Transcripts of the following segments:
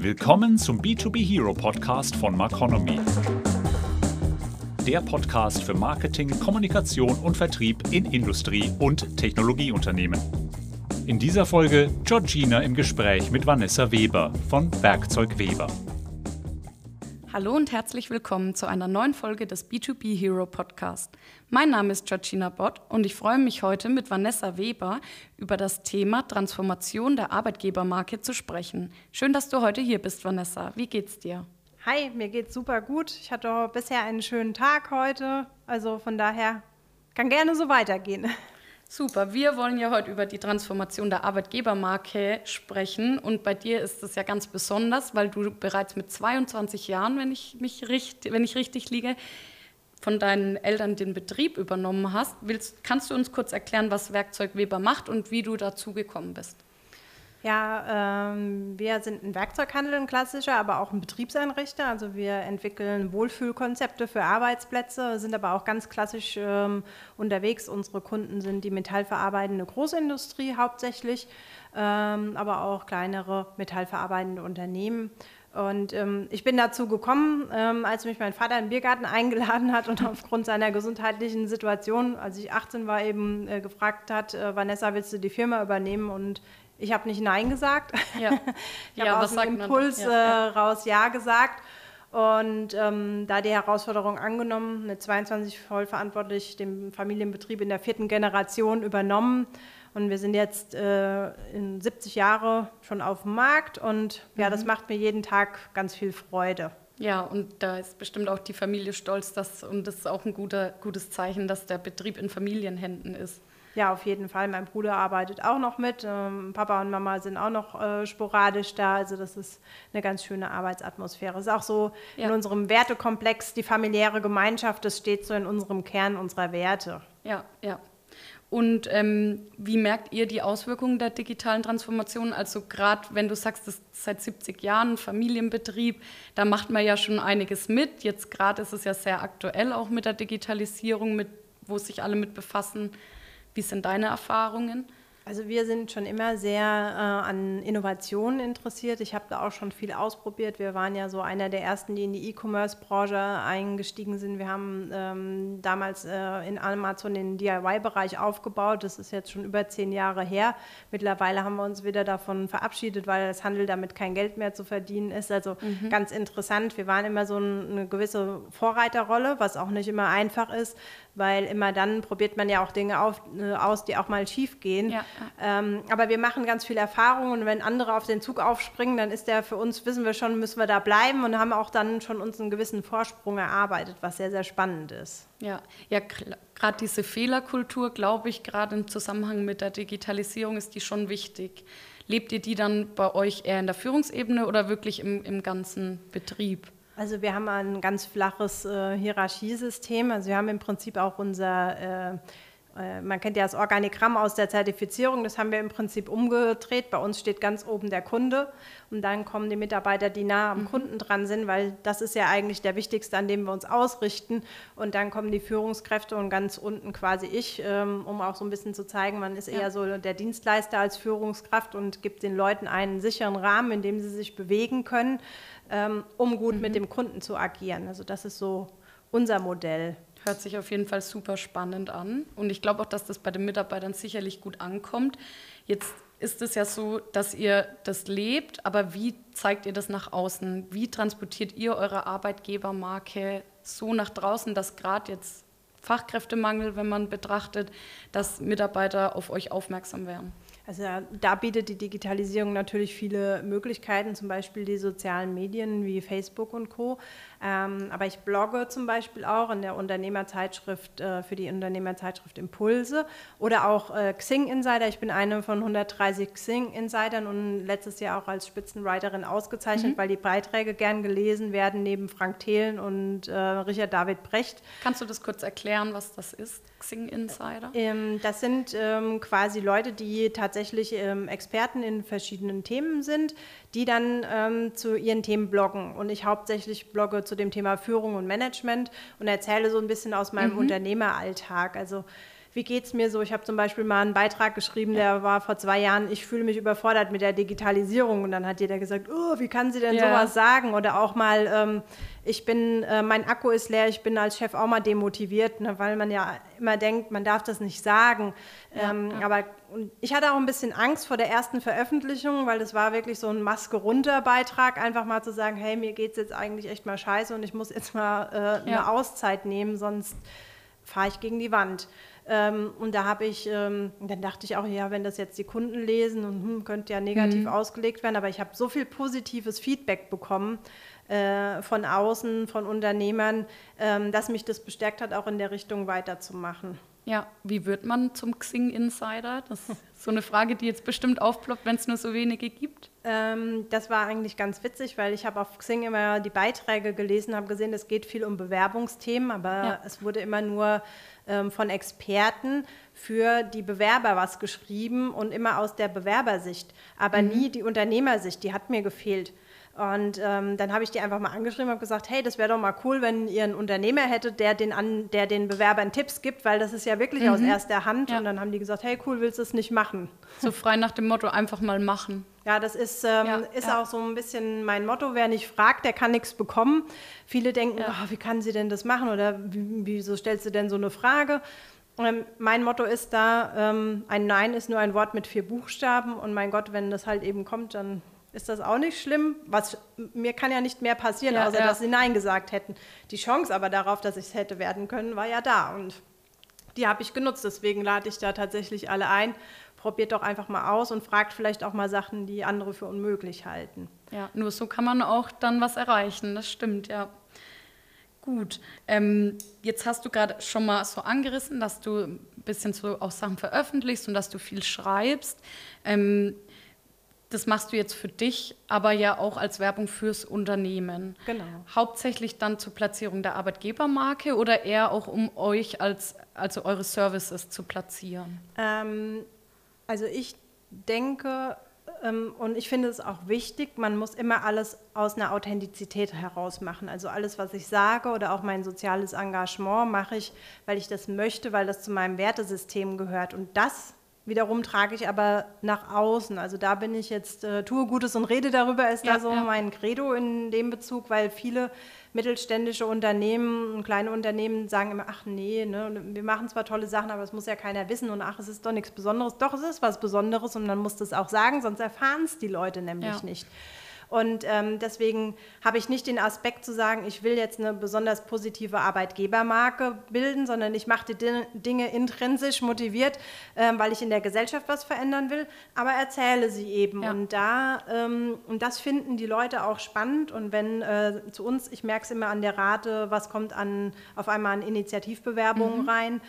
Willkommen zum B2B Hero Podcast von Marconomy. Der Podcast für Marketing, Kommunikation und Vertrieb in Industrie- und Technologieunternehmen. In dieser Folge Georgina im Gespräch mit Vanessa Weber von Werkzeug Weber. Hallo und herzlich willkommen zu einer neuen Folge des B2B Hero Podcast. Mein Name ist Georgina Bott und ich freue mich heute mit Vanessa Weber über das Thema Transformation der Arbeitgebermarke zu sprechen. Schön, dass du heute hier bist, Vanessa. Wie geht's dir? Hi, mir geht's super gut. Ich hatte bisher einen schönen Tag heute, also von daher kann gerne so weitergehen. Super, wir wollen ja heute über die Transformation der Arbeitgebermarke sprechen und bei dir ist es ja ganz besonders, weil du bereits mit 22 Jahren, wenn ich mich richtig, wenn ich richtig liege, von deinen Eltern den Betrieb übernommen hast. Willst, kannst du uns kurz erklären, was Werkzeug Weber macht und wie du dazu gekommen bist? Ja, ähm, wir sind ein Werkzeughandel, ein klassischer, aber auch ein Betriebseinrichter. Also wir entwickeln Wohlfühlkonzepte für Arbeitsplätze, sind aber auch ganz klassisch ähm, unterwegs. Unsere Kunden sind die metallverarbeitende Großindustrie hauptsächlich, ähm, aber auch kleinere metallverarbeitende Unternehmen. Und ähm, ich bin dazu gekommen, ähm, als mich mein Vater in den Biergarten eingeladen hat und aufgrund seiner gesundheitlichen Situation, als ich 18 war, eben äh, gefragt hat, äh, Vanessa, willst du die Firma übernehmen? Und ich habe nicht Nein gesagt. Ja. ich habe ja, aus dem Impuls ja, äh, raus Ja gesagt. Und ähm, da die Herausforderung angenommen, mit 22 voll verantwortlich den Familienbetrieb in der vierten Generation übernommen. Und wir sind jetzt äh, in 70 Jahre schon auf dem Markt und mhm. ja, das mhm. macht mir jeden Tag ganz viel Freude. Ja, und da ist bestimmt auch die Familie stolz, dass, und das ist auch ein guter, gutes Zeichen, dass der Betrieb in Familienhänden ist. Ja, auf jeden Fall. Mein Bruder arbeitet auch noch mit. Ähm, Papa und Mama sind auch noch äh, sporadisch da. Also das ist eine ganz schöne Arbeitsatmosphäre. Ist auch so ja. in unserem Wertekomplex, die familiäre Gemeinschaft, das steht so in unserem Kern unserer Werte. Ja, ja. Und ähm, wie merkt ihr die Auswirkungen der digitalen Transformation? Also gerade wenn du sagst, das ist seit 70 Jahren Familienbetrieb, da macht man ja schon einiges mit. Jetzt gerade ist es ja sehr aktuell auch mit der Digitalisierung, mit, wo sich alle mit befassen. Wie sind deine Erfahrungen? Also wir sind schon immer sehr äh, an Innovationen interessiert. Ich habe da auch schon viel ausprobiert. Wir waren ja so einer der ersten, die in die E-Commerce-Branche eingestiegen sind. Wir haben ähm, damals äh, in Amazon den DIY-Bereich aufgebaut. Das ist jetzt schon über zehn Jahre her. Mittlerweile haben wir uns wieder davon verabschiedet, weil das Handel damit kein Geld mehr zu verdienen ist. Also mhm. ganz interessant. Wir waren immer so eine gewisse Vorreiterrolle, was auch nicht immer einfach ist, weil immer dann probiert man ja auch Dinge auf, äh, aus, die auch mal schief gehen. Ja. Ähm, aber wir machen ganz viel Erfahrung und wenn andere auf den Zug aufspringen, dann ist der für uns, wissen wir schon, müssen wir da bleiben und haben auch dann schon uns einen gewissen Vorsprung erarbeitet, was sehr, sehr spannend ist. Ja, ja gerade diese Fehlerkultur, glaube ich, gerade im Zusammenhang mit der Digitalisierung ist die schon wichtig. Lebt ihr die dann bei euch eher in der Führungsebene oder wirklich im, im ganzen Betrieb? Also wir haben ein ganz flaches äh, Hierarchiesystem. Also wir haben im Prinzip auch unser äh, man kennt ja das Organigramm aus der Zertifizierung, das haben wir im Prinzip umgedreht. Bei uns steht ganz oben der Kunde und dann kommen die Mitarbeiter, die nah am mhm. Kunden dran sind, weil das ist ja eigentlich der wichtigste, an dem wir uns ausrichten. Und dann kommen die Führungskräfte und ganz unten quasi ich, ähm, um auch so ein bisschen zu zeigen, man ist ja. eher so der Dienstleister als Führungskraft und gibt den Leuten einen sicheren Rahmen, in dem sie sich bewegen können, ähm, um gut mhm. mit dem Kunden zu agieren. Also das ist so unser Modell. Hört sich auf jeden Fall super spannend an. Und ich glaube auch, dass das bei den Mitarbeitern sicherlich gut ankommt. Jetzt ist es ja so, dass ihr das lebt, aber wie zeigt ihr das nach außen? Wie transportiert ihr eure Arbeitgebermarke so nach draußen, dass gerade jetzt Fachkräftemangel, wenn man betrachtet, dass Mitarbeiter auf euch aufmerksam werden? Also da bietet die Digitalisierung natürlich viele Möglichkeiten, zum Beispiel die sozialen Medien wie Facebook und Co. Ähm, aber ich blogge zum Beispiel auch in der Unternehmerzeitschrift, äh, für die Unternehmerzeitschrift Impulse oder auch äh, Xing Insider. Ich bin eine von 130 Xing Insidern und letztes Jahr auch als Spitzenwriterin ausgezeichnet, mhm. weil die Beiträge gern gelesen werden neben Frank Thelen und äh, Richard David Brecht. Kannst du das kurz erklären, was das ist, Xing Insider? Ähm, das sind ähm, quasi Leute, die tatsächlich ähm, Experten in verschiedenen Themen sind, die dann ähm, zu ihren Themen bloggen. Und ich hauptsächlich blogge zu dem Thema Führung und Management und erzähle so ein bisschen aus meinem mhm. Unternehmeralltag. Also wie geht es mir so? Ich habe zum Beispiel mal einen Beitrag geschrieben, der war vor zwei Jahren, ich fühle mich überfordert mit der Digitalisierung. Und dann hat jeder gesagt, oh, wie kann sie denn ja. sowas sagen? Oder auch mal, ähm, ich bin, äh, mein Akku ist leer, ich bin als Chef auch mal demotiviert, ne, weil man ja immer denkt, man darf das nicht sagen. Ja, ähm, ja. Aber ich hatte auch ein bisschen Angst vor der ersten Veröffentlichung, weil das war wirklich so ein Maske runter Beitrag, einfach mal zu sagen, hey, mir geht es jetzt eigentlich echt mal scheiße und ich muss jetzt mal äh, eine Auszeit nehmen, sonst fahre ich gegen die Wand. Ähm, und da habe ich, ähm, dann dachte ich auch, ja, wenn das jetzt die Kunden lesen und hm, könnte ja negativ mhm. ausgelegt werden, aber ich habe so viel positives Feedback bekommen äh, von außen, von Unternehmern, ähm, dass mich das bestärkt hat, auch in der Richtung weiterzumachen. Ja, wie wird man zum Xing Insider? Das ist so eine Frage, die jetzt bestimmt aufploppt, wenn es nur so wenige gibt. Ähm, das war eigentlich ganz witzig, weil ich habe auf Xing immer die Beiträge gelesen, habe gesehen, es geht viel um Bewerbungsthemen, aber ja. es wurde immer nur ähm, von Experten für die Bewerber was geschrieben und immer aus der Bewerbersicht, aber mhm. nie die Unternehmersicht, die hat mir gefehlt. Und ähm, dann habe ich die einfach mal angeschrieben und gesagt, hey, das wäre doch mal cool, wenn ihr einen Unternehmer hättet, der den, an, der den Bewerbern Tipps gibt, weil das ist ja wirklich mhm. aus erster Hand. Ja. Und dann haben die gesagt, hey, cool, willst du es nicht machen? So frei nach dem Motto, einfach mal machen. Ja, das ist, ähm, ja, ist ja. auch so ein bisschen mein Motto, wer nicht fragt, der kann nichts bekommen. Viele denken, oh, wie kann sie denn das machen oder wieso stellst du denn so eine Frage? Ähm, mein Motto ist da, ähm, ein Nein ist nur ein Wort mit vier Buchstaben und mein Gott, wenn das halt eben kommt, dann ist das auch nicht schlimm. Was, mir kann ja nicht mehr passieren, ja, außer ja. dass sie Nein gesagt hätten. Die Chance aber darauf, dass ich es hätte werden können, war ja da. Und die habe ich genutzt. Deswegen lade ich da tatsächlich alle ein. Probiert doch einfach mal aus und fragt vielleicht auch mal Sachen, die andere für unmöglich halten. Ja, nur so kann man auch dann was erreichen. Das stimmt, ja. Gut, ähm, jetzt hast du gerade schon mal so angerissen, dass du ein bisschen so auch Sachen veröffentlichst und dass du viel schreibst. Ähm, das machst du jetzt für dich, aber ja auch als Werbung fürs Unternehmen. Genau. Hauptsächlich dann zur Platzierung der Arbeitgebermarke oder eher auch um euch als also eure Services zu platzieren? Ähm, also ich denke ähm, und ich finde es auch wichtig, man muss immer alles aus einer Authentizität heraus machen. Also alles, was ich sage oder auch mein soziales Engagement mache ich, weil ich das möchte, weil das zu meinem Wertesystem gehört. Und das Wiederum trage ich aber nach außen. Also da bin ich jetzt, äh, tue Gutes und rede darüber, ist ja, da so ja. mein Credo in dem Bezug, weil viele mittelständische Unternehmen und kleine Unternehmen sagen immer, ach nee, ne, wir machen zwar tolle Sachen, aber es muss ja keiner wissen und ach, es ist doch nichts Besonderes. Doch, es ist was Besonderes und man muss das auch sagen, sonst erfahren es die Leute nämlich ja. nicht. Und ähm, deswegen habe ich nicht den Aspekt zu sagen, ich will jetzt eine besonders positive Arbeitgebermarke bilden, sondern ich mache die Dinge intrinsisch motiviert, ähm, weil ich in der Gesellschaft was verändern will, aber erzähle sie eben. Ja. Und da, ähm, und das finden die Leute auch spannend. Und wenn äh, zu uns, ich merke es immer an der Rate, was kommt an, auf einmal an Initiativbewerbungen mhm. rein,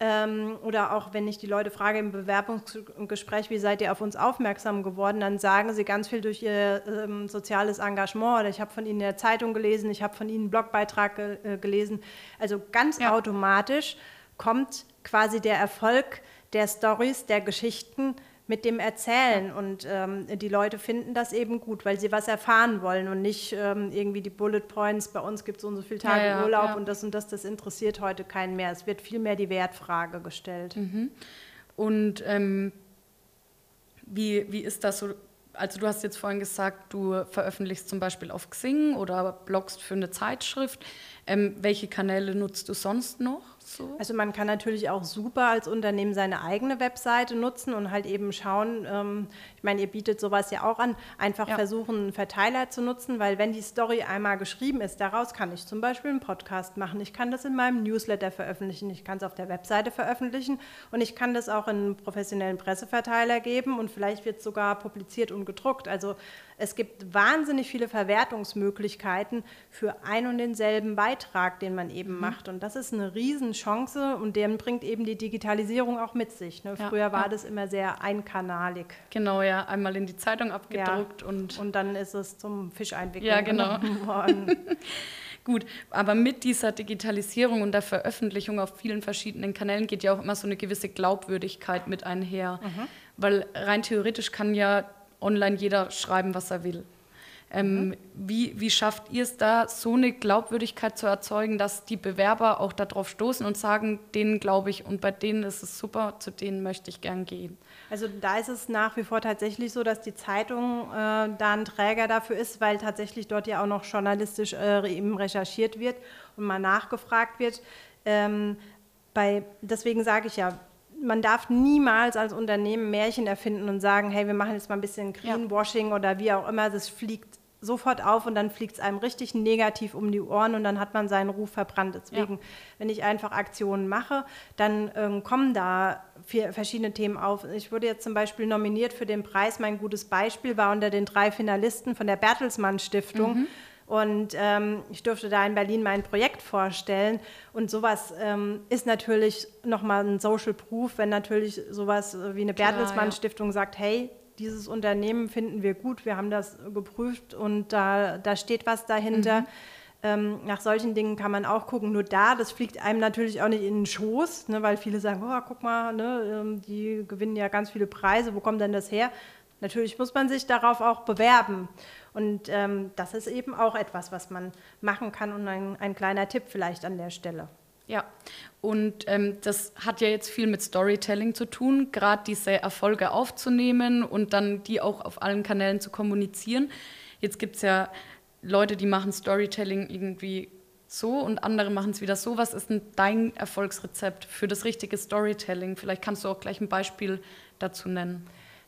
ähm, oder auch wenn ich die Leute frage im Bewerbungsgespräch, wie seid ihr auf uns aufmerksam geworden, dann sagen sie ganz viel durch ihr ähm, soziales Engagement oder ich habe von ihnen in der Zeitung gelesen, ich habe von ihnen einen Blogbeitrag ge äh, gelesen. Also ganz ja. automatisch kommt quasi der Erfolg der Stories, der Geschichten mit dem Erzählen. Und ähm, die Leute finden das eben gut, weil sie was erfahren wollen und nicht ähm, irgendwie die Bullet Points, bei uns gibt es so und so viele Tage ja, ja, Urlaub ja. und das und das, das interessiert heute keinen mehr. Es wird vielmehr die Wertfrage gestellt. Mhm. Und ähm, wie, wie ist das so? Also du hast jetzt vorhin gesagt, du veröffentlichst zum Beispiel auf Xing oder blogst für eine Zeitschrift. Ähm, welche Kanäle nutzt du sonst noch? So? Also man kann natürlich auch super als Unternehmen seine eigene Webseite nutzen und halt eben schauen, ähm, ich meine, ihr bietet sowas ja auch an, einfach ja. versuchen, einen Verteiler zu nutzen, weil wenn die Story einmal geschrieben ist, daraus kann ich zum Beispiel einen Podcast machen, ich kann das in meinem Newsletter veröffentlichen, ich kann es auf der Webseite veröffentlichen und ich kann das auch in einen professionellen Presseverteiler geben und vielleicht wird es sogar publiziert und gedruckt. Also es gibt wahnsinnig viele Verwertungsmöglichkeiten für ein und denselben Beitrag, den man eben mhm. macht. Und das ist eine Riesenchance und den bringt eben die Digitalisierung auch mit sich. Ne? Ja, Früher war ja. das immer sehr einkanalig. Genau, ja, einmal in die Zeitung abgedruckt ja. und. Und dann ist es zum Fischeinwickeln. Ja, genau. Gut, aber mit dieser Digitalisierung und der Veröffentlichung auf vielen verschiedenen Kanälen geht ja auch immer so eine gewisse Glaubwürdigkeit mit einher. Mhm. Weil rein theoretisch kann ja online jeder schreiben, was er will. Ähm, mhm. wie, wie schafft ihr es da, so eine Glaubwürdigkeit zu erzeugen, dass die Bewerber auch darauf stoßen und sagen, denen glaube ich und bei denen ist es super, zu denen möchte ich gern gehen? Also da ist es nach wie vor tatsächlich so, dass die Zeitung äh, da ein Träger dafür ist, weil tatsächlich dort ja auch noch journalistisch äh, eben recherchiert wird und mal nachgefragt wird. Ähm, bei, deswegen sage ich ja, man darf niemals als Unternehmen Märchen erfinden und sagen, hey, wir machen jetzt mal ein bisschen Greenwashing ja. oder wie auch immer. Das fliegt sofort auf und dann fliegt es einem richtig negativ um die Ohren und dann hat man seinen Ruf verbrannt. Deswegen, ja. wenn ich einfach Aktionen mache, dann ähm, kommen da vier, verschiedene Themen auf. Ich wurde jetzt zum Beispiel nominiert für den Preis. Mein gutes Beispiel war unter den drei Finalisten von der Bertelsmann Stiftung. Mhm. Und ähm, ich durfte da in Berlin mein Projekt vorstellen. Und sowas ähm, ist natürlich nochmal ein Social Proof, wenn natürlich sowas wie eine Bertelsmann Stiftung sagt, hey, dieses Unternehmen finden wir gut, wir haben das geprüft und da, da steht was dahinter. Mhm. Ähm, nach solchen Dingen kann man auch gucken. Nur da, das fliegt einem natürlich auch nicht in den Schoß, ne, weil viele sagen, oh, guck mal, ne, ähm, die gewinnen ja ganz viele Preise, wo kommt denn das her? Natürlich muss man sich darauf auch bewerben. Und ähm, das ist eben auch etwas, was man machen kann und ein, ein kleiner Tipp vielleicht an der Stelle. Ja, und ähm, das hat ja jetzt viel mit Storytelling zu tun, gerade diese Erfolge aufzunehmen und dann die auch auf allen Kanälen zu kommunizieren. Jetzt gibt es ja Leute, die machen Storytelling irgendwie so und andere machen es wieder so. Was ist denn dein Erfolgsrezept für das richtige Storytelling? Vielleicht kannst du auch gleich ein Beispiel dazu nennen.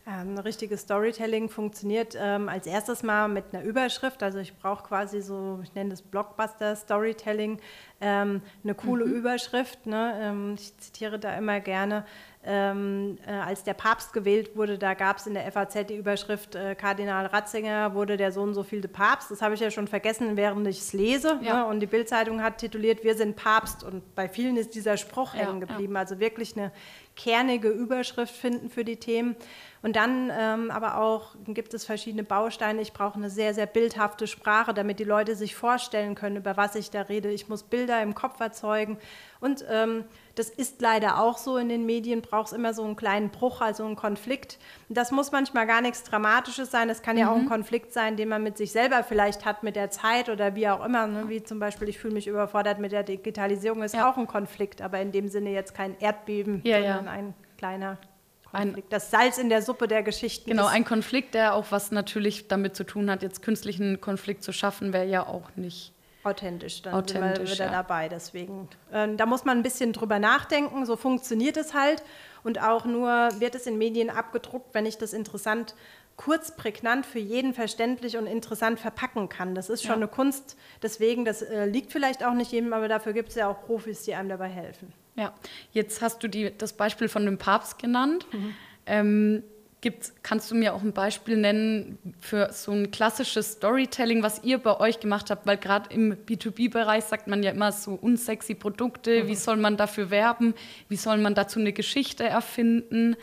Ähm, ein richtiges Storytelling funktioniert ähm, als erstes mal mit einer Überschrift. Also ich brauche quasi so, ich nenne das Blockbuster-Storytelling, ähm, eine coole mhm. Überschrift. Ne? Ähm, ich zitiere da immer gerne, ähm, äh, als der Papst gewählt wurde, da gab es in der FAZ die Überschrift, äh, Kardinal Ratzinger wurde der so und so vielte Papst. Das habe ich ja schon vergessen, während ich es lese. Ja. Ne? Und die Bildzeitung hat tituliert, wir sind Papst. Und bei vielen ist dieser Spruch ja, hängen geblieben. Ja. Also wirklich eine kernige Überschrift finden für die Themen. Und dann ähm, aber auch gibt es verschiedene Bausteine. Ich brauche eine sehr, sehr bildhafte Sprache, damit die Leute sich vorstellen können, über was ich da rede. Ich muss Bilder im Kopf erzeugen. Und ähm, das ist leider auch so in den Medien, braucht es immer so einen kleinen Bruch, also einen Konflikt. das muss manchmal gar nichts Dramatisches sein. Das kann ja auch ein mhm. Konflikt sein, den man mit sich selber vielleicht hat, mit der Zeit oder wie auch immer. Ne? Wie zum Beispiel, ich fühle mich überfordert mit der Digitalisierung, ist ja. auch ein Konflikt, aber in dem Sinne jetzt kein Erdbeben, ja, sondern ja. ein kleiner Konflikt. das Salz in der Suppe der Geschichten. Genau, ein Konflikt, der auch was natürlich damit zu tun hat, jetzt künstlichen Konflikt zu schaffen, wäre ja auch nicht authentisch. Dann authentisch, sind wir wieder ja. dabei. Deswegen, äh, da muss man ein bisschen drüber nachdenken. So funktioniert es halt. Und auch nur wird es in Medien abgedruckt, wenn ich das interessant, kurz, prägnant für jeden verständlich und interessant verpacken kann. Das ist schon ja. eine Kunst. Deswegen, das äh, liegt vielleicht auch nicht jedem, aber dafür gibt es ja auch Profis, die einem dabei helfen. Ja, jetzt hast du die, das Beispiel von dem Papst genannt. Mhm. Ähm, Gibt's, kannst du mir auch ein Beispiel nennen für so ein klassisches Storytelling, was ihr bei euch gemacht habt? Weil gerade im B2B-Bereich sagt man ja immer so unsexy Produkte. Mhm. Wie soll man dafür werben? Wie soll man dazu eine Geschichte erfinden?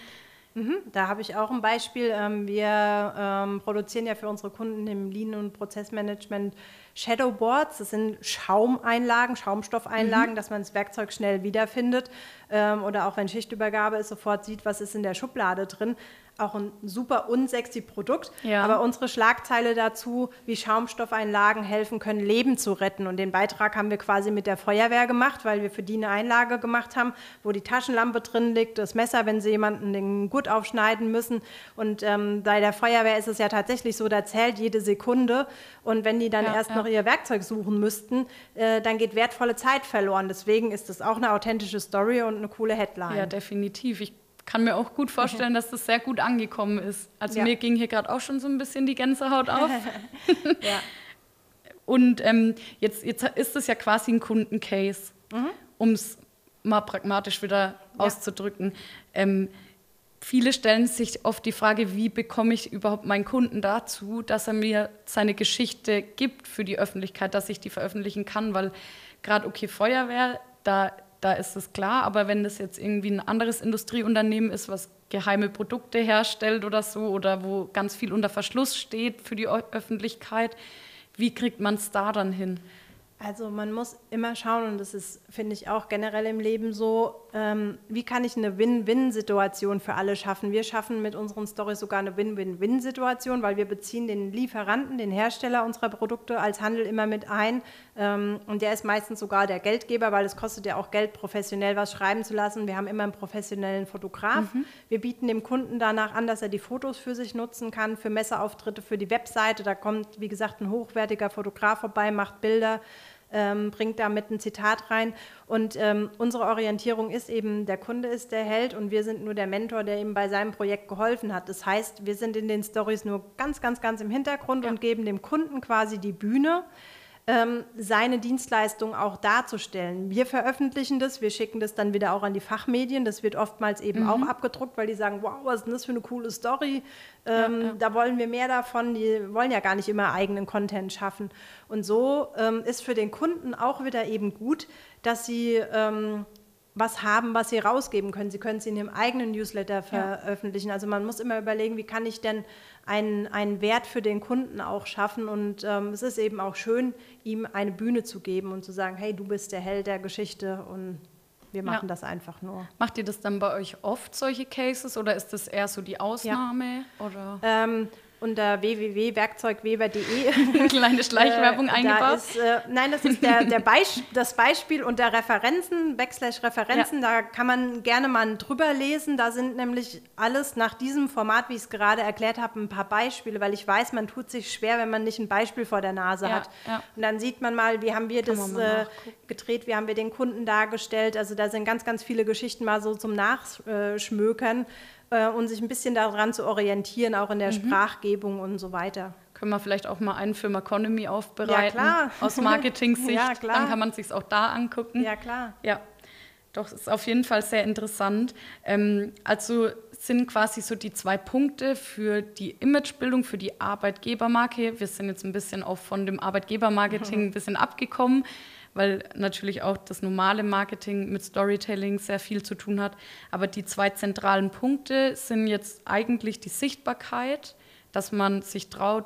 Mhm, da habe ich auch ein Beispiel. Ähm, wir ähm, produzieren ja für unsere Kunden im Lean- und Prozessmanagement Shadowboards. Das sind Schaumeinlagen, Schaumstoffeinlagen, mhm. dass man das Werkzeug schnell wiederfindet ähm, oder auch wenn Schichtübergabe ist, sofort sieht, was ist in der Schublade drin auch ein super unsexy Produkt. Ja. Aber unsere Schlagzeile dazu, wie Schaumstoffeinlagen helfen können, Leben zu retten. Und den Beitrag haben wir quasi mit der Feuerwehr gemacht, weil wir für die eine Einlage gemacht haben, wo die Taschenlampe drin liegt, das Messer, wenn sie jemanden den Gurt aufschneiden müssen. Und ähm, bei der Feuerwehr ist es ja tatsächlich so, da zählt jede Sekunde. Und wenn die dann ja, erst ja. noch ihr Werkzeug suchen müssten, äh, dann geht wertvolle Zeit verloren. Deswegen ist das auch eine authentische Story und eine coole Headline. Ja, definitiv. Ich kann mir auch gut vorstellen, dass das sehr gut angekommen ist. Also ja. mir ging hier gerade auch schon so ein bisschen die Gänsehaut auf. ja. Und ähm, jetzt, jetzt ist es ja quasi ein Kundencase, mhm. um es mal pragmatisch wieder ja. auszudrücken. Ähm, viele stellen sich oft die Frage, wie bekomme ich überhaupt meinen Kunden dazu, dass er mir seine Geschichte gibt für die Öffentlichkeit, dass ich die veröffentlichen kann, weil gerade okay Feuerwehr, da da ist es klar. Aber wenn das jetzt irgendwie ein anderes Industrieunternehmen ist, was geheime Produkte herstellt oder so, oder wo ganz viel unter Verschluss steht für die Öffentlichkeit, wie kriegt man es da dann hin? Also man muss immer schauen, und das ist, finde ich, auch generell im Leben so, ähm, wie kann ich eine Win-Win-Situation für alle schaffen. Wir schaffen mit unseren Stories sogar eine Win-Win-Win-Situation, weil wir beziehen den Lieferanten, den Hersteller unserer Produkte als Handel immer mit ein. Ähm, und der ist meistens sogar der Geldgeber, weil es kostet ja auch Geld, professionell was schreiben zu lassen. Wir haben immer einen professionellen Fotograf. Mhm. Wir bieten dem Kunden danach an, dass er die Fotos für sich nutzen kann, für Messeauftritte, für die Webseite. Da kommt, wie gesagt, ein hochwertiger Fotograf vorbei, macht Bilder ähm, bringt damit ein Zitat rein. Und ähm, unsere Orientierung ist eben, der Kunde ist der Held und wir sind nur der Mentor, der ihm bei seinem Projekt geholfen hat. Das heißt, wir sind in den Stories nur ganz, ganz, ganz im Hintergrund ja. und geben dem Kunden quasi die Bühne ähm, seine Dienstleistung auch darzustellen. Wir veröffentlichen das, wir schicken das dann wieder auch an die Fachmedien. Das wird oftmals eben mhm. auch abgedruckt, weil die sagen, wow, was ist denn das für eine coole Story? Ähm, ja, ja. Da wollen wir mehr davon. Die wollen ja gar nicht immer eigenen Content schaffen. Und so ähm, ist für den Kunden auch wieder eben gut, dass sie ähm, was haben, was sie rausgeben können. Sie können es in ihrem eigenen Newsletter veröffentlichen. Ja. Also man muss immer überlegen, wie kann ich denn einen, einen Wert für den Kunden auch schaffen. Und ähm, es ist eben auch schön, ihm eine Bühne zu geben und zu sagen, hey, du bist der Held der Geschichte und wir machen ja. das einfach nur. Macht ihr das dann bei euch oft, solche Cases, oder ist das eher so die Ausnahme? Ja. Oder? Ähm, unter www.werkzeugweber.de. Kleine Schleichwerbung äh, eingebaut. Ist, äh, nein, das ist der, der Beisp das Beispiel unter Referenzen, Backslash Referenzen. Ja. Da kann man gerne mal drüber lesen. Da sind nämlich alles nach diesem Format, wie ich es gerade erklärt habe, ein paar Beispiele, weil ich weiß, man tut sich schwer, wenn man nicht ein Beispiel vor der Nase ja, hat. Ja. Und dann sieht man mal, wie haben wir kann das äh, gedreht, wie haben wir den Kunden dargestellt. Also da sind ganz, ganz viele Geschichten mal so zum Nachschmökern äh, und sich ein bisschen daran zu orientieren, auch in der mhm. Sprachgebung und so weiter. Können wir vielleicht auch mal einen Film Economy aufbereiten? Ja, klar. Aus Marketing-Sicht. ja, klar. Dann kann man sich auch da angucken. Ja, klar. Ja. Doch, ist auf jeden Fall sehr interessant. Ähm, also sind quasi so die zwei Punkte für die Imagebildung, für die Arbeitgebermarke. Wir sind jetzt ein bisschen auch von dem Arbeitgebermarketing ein bisschen abgekommen weil natürlich auch das normale Marketing mit Storytelling sehr viel zu tun hat. Aber die zwei zentralen Punkte sind jetzt eigentlich die Sichtbarkeit, dass man sich traut,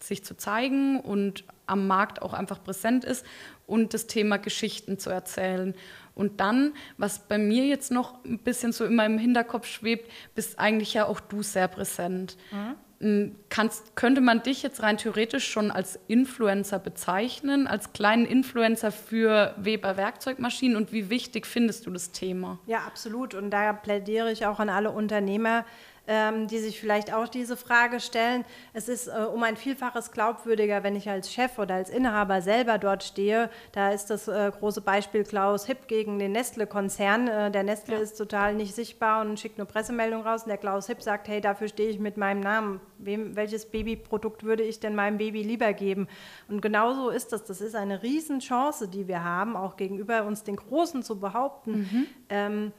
sich zu zeigen und am Markt auch einfach präsent ist und das Thema Geschichten zu erzählen. Und dann, was bei mir jetzt noch ein bisschen so in meinem Hinterkopf schwebt, bist eigentlich ja auch du sehr präsent. Mhm. Kannst, könnte man dich jetzt rein theoretisch schon als Influencer bezeichnen, als kleinen Influencer für Weber Werkzeugmaschinen und wie wichtig findest du das Thema? Ja, absolut. Und da plädiere ich auch an alle Unternehmer, die sich vielleicht auch diese Frage stellen. Es ist äh, um ein Vielfaches glaubwürdiger, wenn ich als Chef oder als Inhaber selber dort stehe. Da ist das äh, große Beispiel Klaus Hipp gegen den Nestle-Konzern. Äh, der Nestle ja. ist total nicht sichtbar und schickt nur Pressemeldung raus. Und der Klaus Hipp sagt, hey, dafür stehe ich mit meinem Namen. Wem, welches Babyprodukt würde ich denn meinem Baby lieber geben? Und genauso ist das. Das ist eine Riesenchance, die wir haben, auch gegenüber uns den Großen zu behaupten. Mhm. Ähm,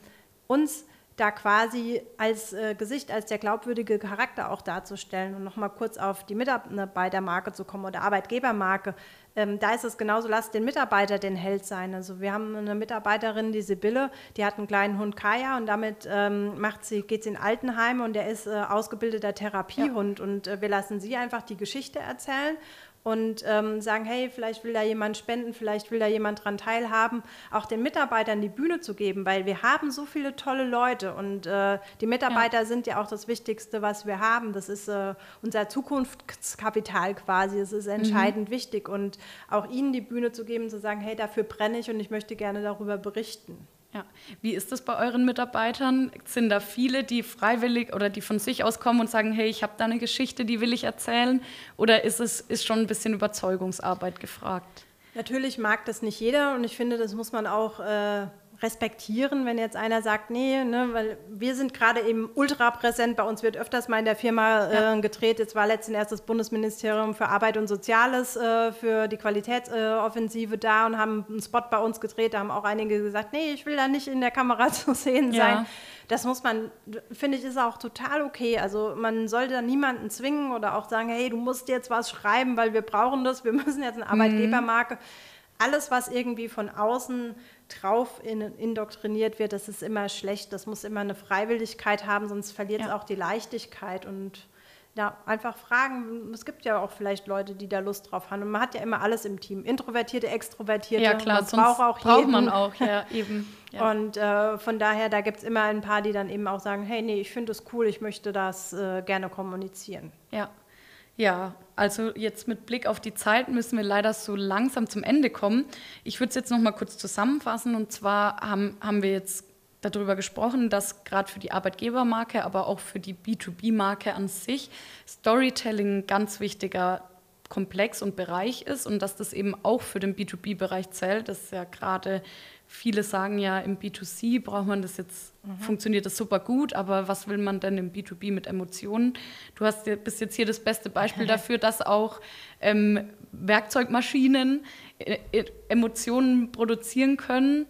uns da quasi als äh, Gesicht, als der glaubwürdige Charakter auch darzustellen und nochmal kurz auf die Mitarbeitermarke zu kommen oder Arbeitgebermarke. Ähm, da ist es genauso, lasst den Mitarbeiter den Held sein. Also wir haben eine Mitarbeiterin, die Sibylle, die hat einen kleinen Hund Kaya und damit ähm, macht sie, geht sie in Altenheime und der ist äh, ausgebildeter Therapiehund ja. und äh, wir lassen sie einfach die Geschichte erzählen und ähm, sagen, hey, vielleicht will da jemand spenden, vielleicht will da jemand dran teilhaben, auch den Mitarbeitern die Bühne zu geben, weil wir haben so viele tolle Leute und äh, die Mitarbeiter ja. sind ja auch das Wichtigste, was wir haben. Das ist äh, unser Zukunftskapital quasi. Es ist entscheidend mhm. wichtig und auch ihnen die Bühne zu geben, zu sagen, hey, dafür brenne ich und ich möchte gerne darüber berichten. Ja. Wie ist das bei euren Mitarbeitern? Sind da viele, die freiwillig oder die von sich aus kommen und sagen, hey, ich habe da eine Geschichte, die will ich erzählen? Oder ist es ist schon ein bisschen Überzeugungsarbeit gefragt? Natürlich mag das nicht jeder und ich finde, das muss man auch äh, respektieren, wenn jetzt einer sagt, nee, ne, weil wir sind gerade eben ultra präsent, bei uns wird öfters mal in der Firma äh, ja. gedreht. Jetzt war letztens erst das Bundesministerium für Arbeit und Soziales äh, für die Qualitätsoffensive da und haben einen Spot bei uns gedreht. Da haben auch einige gesagt, nee, ich will da nicht in der Kamera zu sehen ja. sein. Das muss man, finde ich, ist auch total okay. Also man sollte da niemanden zwingen oder auch sagen, hey, du musst jetzt was schreiben, weil wir brauchen das, wir müssen jetzt eine mhm. Arbeitgebermarke. Alles, was irgendwie von außen drauf indoktriniert wird, das ist immer schlecht. Das muss immer eine Freiwilligkeit haben, sonst verliert es ja. auch die Leichtigkeit. Und ja, einfach fragen. Es gibt ja auch vielleicht Leute, die da Lust drauf haben. Und man hat ja immer alles im Team. Introvertierte, Extrovertierte. Ja, klar, man braucht auch braucht jeden. man auch, ja, eben. Ja. Und äh, von daher, da gibt es immer ein paar, die dann eben auch sagen, hey, nee, ich finde es cool, ich möchte das äh, gerne kommunizieren. Ja. Ja, also jetzt mit Blick auf die Zeit müssen wir leider so langsam zum Ende kommen. Ich würde es jetzt noch mal kurz zusammenfassen. Und zwar haben, haben wir jetzt darüber gesprochen, dass gerade für die Arbeitgebermarke, aber auch für die B2B-Marke an sich Storytelling ein ganz wichtiger Komplex und Bereich ist und dass das eben auch für den B2B-Bereich zählt. Das ist ja gerade, viele sagen ja, im B2C braucht man das jetzt, mhm. funktioniert das super gut, aber was will man denn im B2B mit Emotionen? Du hast bist jetzt hier das beste Beispiel dafür, dass auch ähm, Werkzeugmaschinen äh, äh, Emotionen produzieren können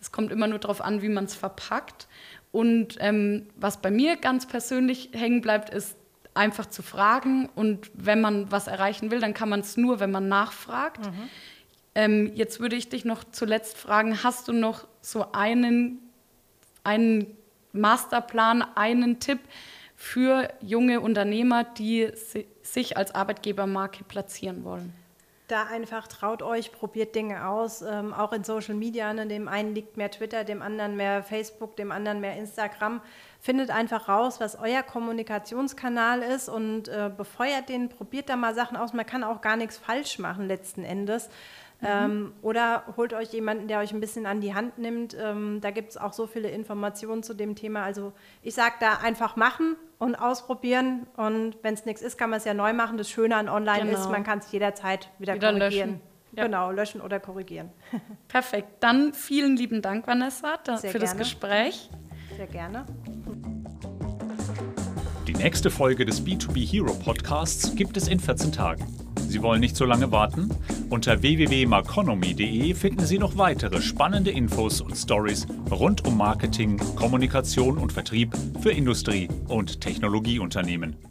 es kommt immer nur darauf an, wie man es verpackt. Und ähm, was bei mir ganz persönlich hängen bleibt, ist einfach zu fragen. Und wenn man was erreichen will, dann kann man es nur, wenn man nachfragt. Mhm. Ähm, jetzt würde ich dich noch zuletzt fragen, hast du noch so einen, einen Masterplan, einen Tipp für junge Unternehmer, die sich als Arbeitgebermarke platzieren wollen? da einfach traut euch, probiert Dinge aus, ähm, auch in Social Media. Ne? Dem einen liegt mehr Twitter, dem anderen mehr Facebook, dem anderen mehr Instagram. Findet einfach raus, was euer Kommunikationskanal ist und äh, befeuert den, probiert da mal Sachen aus. Man kann auch gar nichts falsch machen letzten Endes. Mhm. Ähm, oder holt euch jemanden, der euch ein bisschen an die Hand nimmt. Ähm, da gibt es auch so viele Informationen zu dem Thema. Also ich sage da einfach machen und ausprobieren. Und wenn es nichts ist, kann man es ja neu machen. Das Schöne an Online genau. ist, man kann es jederzeit wieder, wieder korrigieren. Löschen. Ja. Genau, löschen oder korrigieren. Perfekt. Dann vielen lieben Dank, Vanessa, da, für gerne. das Gespräch. Sehr gerne. Die nächste Folge des B2B Hero Podcasts gibt es in 14 Tagen. Sie wollen nicht so lange warten? Unter www.marconomy.de finden Sie noch weitere spannende Infos und Stories rund um Marketing, Kommunikation und Vertrieb für Industrie- und Technologieunternehmen.